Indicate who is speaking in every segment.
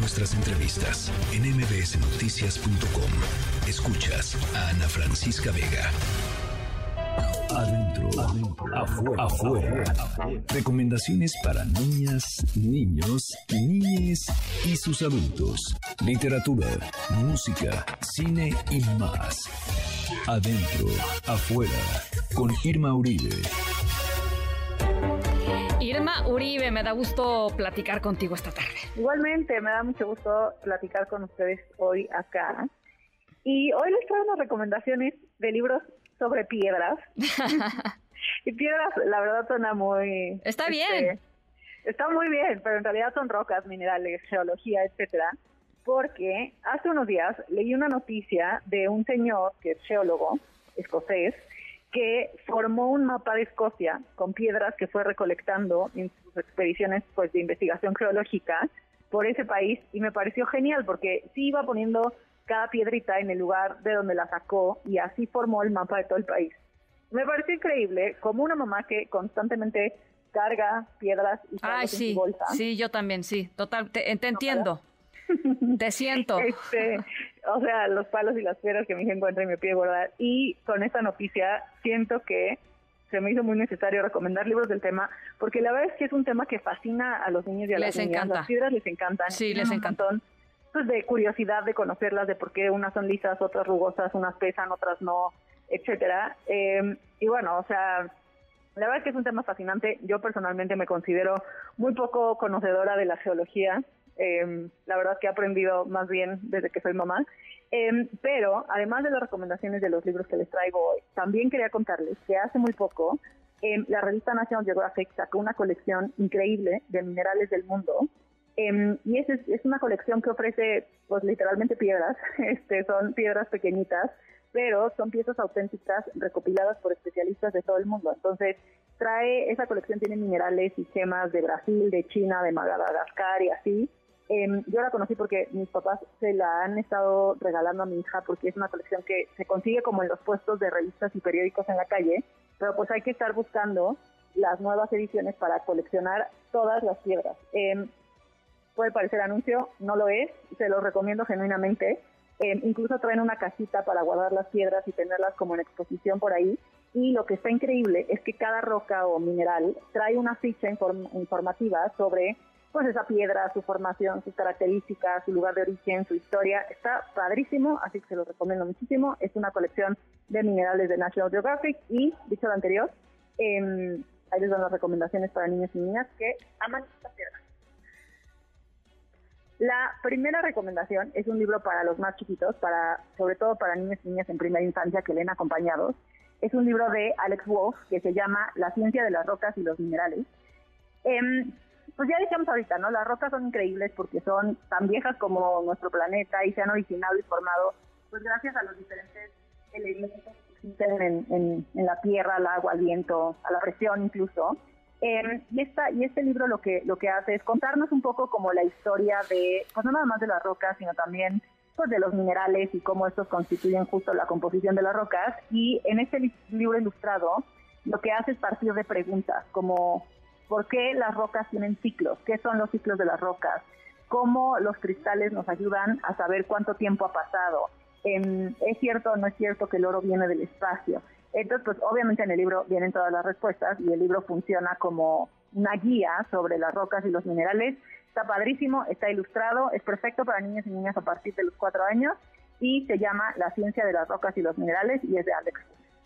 Speaker 1: nuestras entrevistas en mbsnoticias.com. Escuchas a Ana Francisca Vega. Adentro, afuera, afuera. Recomendaciones para niñas, niños, niñes y sus adultos. Literatura, música, cine y más. Adentro, afuera. Con Irma Uribe.
Speaker 2: Irma Uribe, me da gusto platicar contigo esta tarde.
Speaker 3: Igualmente, me da mucho gusto platicar con ustedes hoy acá. Y hoy les traigo unas recomendaciones de libros sobre piedras. y piedras, la verdad, suena muy...
Speaker 2: Está este, bien.
Speaker 3: Está muy bien, pero en realidad son rocas, minerales, geología, etcétera. Porque hace unos días leí una noticia de un señor que es geólogo escocés que formó un mapa de Escocia con piedras que fue recolectando en sus expediciones pues de investigación geológica por ese país y me pareció genial porque sí iba poniendo cada piedrita en el lugar de donde la sacó y así formó el mapa de todo el país. Me pareció increíble como una mamá que constantemente carga piedras y
Speaker 2: Ay, sí, en su bolsa. Sí, yo también, sí, total, te, entiendo. Te siento.
Speaker 3: Este, o sea, los palos y las piedras que mi hija encuentra y me pide guardar. Y con esta noticia siento que se me hizo muy necesario recomendar libros del tema, porque la verdad es que es un tema que fascina a los niños y a
Speaker 2: les
Speaker 3: las
Speaker 2: niñas.
Speaker 3: Las piedras les encantan.
Speaker 2: Sí, les encantan.
Speaker 3: Pues de curiosidad de conocerlas, de por qué unas son lisas, otras rugosas, unas pesan, otras no, etcétera. Eh, y bueno, o sea, la verdad es que es un tema fascinante. Yo personalmente me considero muy poco conocedora de la geología. Eh, la verdad que he aprendido más bien desde que soy mamá. Eh, pero además de las recomendaciones de los libros que les traigo hoy, también quería contarles que hace muy poco eh, la revista National Geographic sacó una colección increíble de minerales del mundo. y es, es una colección que ofrece pues literalmente piedras, este, son piedras pequeñitas, pero son piezas auténticas recopiladas por especialistas de todo el mundo. Entonces, trae, esa colección tiene minerales y gemas de Brasil, de China, de Madagascar y así, Em, yo la conocí porque mis papás se la han estado regalando a mi hija porque es una colección que se consigue como en los puestos de revistas y periódicos en la calle, pero pues hay que estar buscando las nuevas ediciones para coleccionar todas las piedras. Em, puede parecer anuncio, no lo es, se lo recomiendo genuinamente. Em, incluso traen una casita para guardar las piedras y tenerlas como en exposición por ahí. Y lo que está increíble es que cada roca o mineral trae una ficha informativa sobre pues esa piedra, su formación, sus características, su lugar de origen, su historia. Está padrísimo, así que se lo recomiendo muchísimo. Es una colección de minerales de National Geographic y, dicho lo anterior, eh, ahí les dan las recomendaciones para niños y niñas que aman esta piedra. La primera recomendación es un libro para los más chiquitos, para sobre todo para niños y niñas en primera infancia que leen acompañados. Es un libro de Alex Wolf que se llama La ciencia de las rocas y los minerales. Eh, pues ya decíamos ahorita, ¿no? Las rocas son increíbles porque son tan viejas como nuestro planeta y se han originado y formado, pues gracias a los diferentes elementos que existen en, la tierra, al agua, al viento, a la presión incluso. Eh, y, esta, y este libro lo que, lo que hace es contarnos un poco como la historia de, pues no nada más de las rocas, sino también pues de los minerales y cómo estos constituyen justo la composición de las rocas. Y en este libro ilustrado lo que hace es partir de preguntas como por qué las rocas tienen ciclos, qué son los ciclos de las rocas, cómo los cristales nos ayudan a saber cuánto tiempo ha pasado, em, es cierto o no es cierto que el oro viene del espacio. Entonces, pues obviamente en el libro vienen todas las respuestas y el libro funciona como una guía sobre las rocas y los minerales. Está padrísimo, está ilustrado, es perfecto para niños y niñas a partir de los cuatro años y se llama La ciencia de las rocas y los minerales y es de Alex.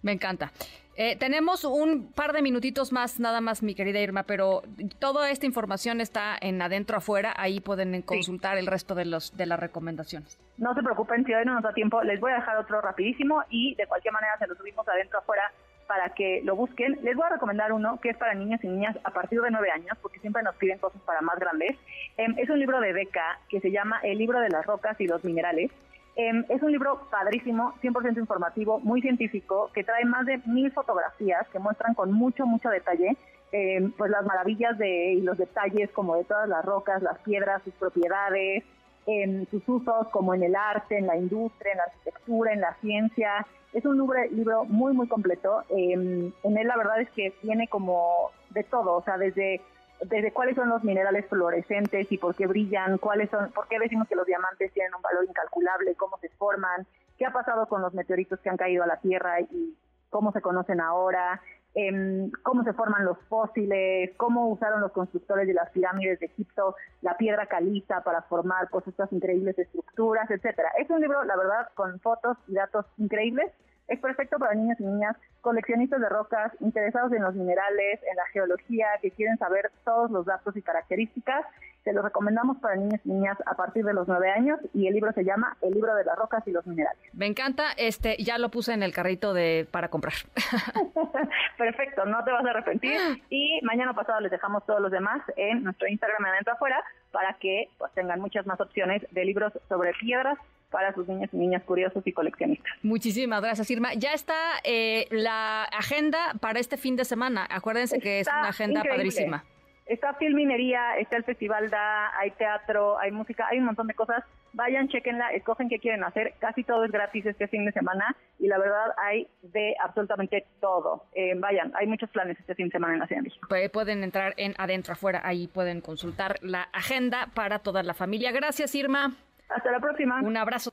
Speaker 2: Me encanta. Eh, tenemos un par de minutitos más, nada más, mi querida Irma, pero toda esta información está en adentro afuera. Ahí pueden consultar el resto de los de las recomendaciones.
Speaker 3: No se preocupen, si hoy no nos da tiempo, les voy a dejar otro rapidísimo y de cualquier manera se lo subimos adentro afuera para que lo busquen. Les voy a recomendar uno que es para niños y niñas a partir de nueve años, porque siempre nos piden cosas para más grandes. Em, es un libro de Beca que se llama El libro de las rocas y los minerales. Em, es un libro padrísimo, 100% informativo, muy científico, que trae más de mil fotografías que muestran con mucho, mucho detalle em, pues las maravillas de, y los detalles como de todas las rocas, las piedras, sus propiedades, en sus usos como en el arte, en la industria, en la arquitectura, en la ciencia. Es un libro, muy, muy completo. Em, en él la verdad es que tiene como de todo, o sea, desde desde cuáles son los minerales fluorescentes y por qué brillan, cuáles son, por qué decimos que los diamantes tienen un valor incalculable, cómo se forman, qué ha pasado con los meteoritos que han caído a la Tierra y cómo se conocen ahora, em, cómo se forman los fósiles, cómo usaron los constructores de las pirámides de Egipto la piedra caliza para formar pues estas increíbles estructuras, etcétera. Es un libro, la verdad, con fotos y datos increíbles es perfecto para niños y niñas, coleccionistas de rocas, interesados en los minerales, en la geología, que quieren saber todos los datos y características. Se lo recomendamos para niños y niñas a partir de los nueve años y el libro se llama El libro de las rocas y los minerales.
Speaker 2: Me encanta, este, ya lo puse en el carrito de para comprar.
Speaker 3: Perfecto, no te vas a arrepentir. Y mañana pasado les dejamos todos los demás en nuestro Instagram adentro afuera para que pues tengan muchas más opciones de libros sobre piedras para sus niños y niñas curiosos y coleccionistas.
Speaker 2: Muchísimas gracias, Irma. Ya está eh, la agenda para este fin de semana. Acuérdense que es una agenda padrísima.
Speaker 3: Está Filminería, está el Festival Da, hay teatro, hay música, hay un montón de cosas. Vayan, chequenla, escogen qué quieren hacer. Casi todo es gratis este fin de semana y la verdad hay de absolutamente todo. Eh, vayan, hay muchos planes este fin de semana en la Ciudad de México.
Speaker 2: pueden entrar en adentro afuera, ahí pueden consultar la agenda para toda la familia. Gracias, Irma.
Speaker 3: Hasta la próxima.
Speaker 2: Un abrazo.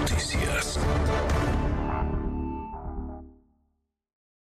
Speaker 1: Noticias.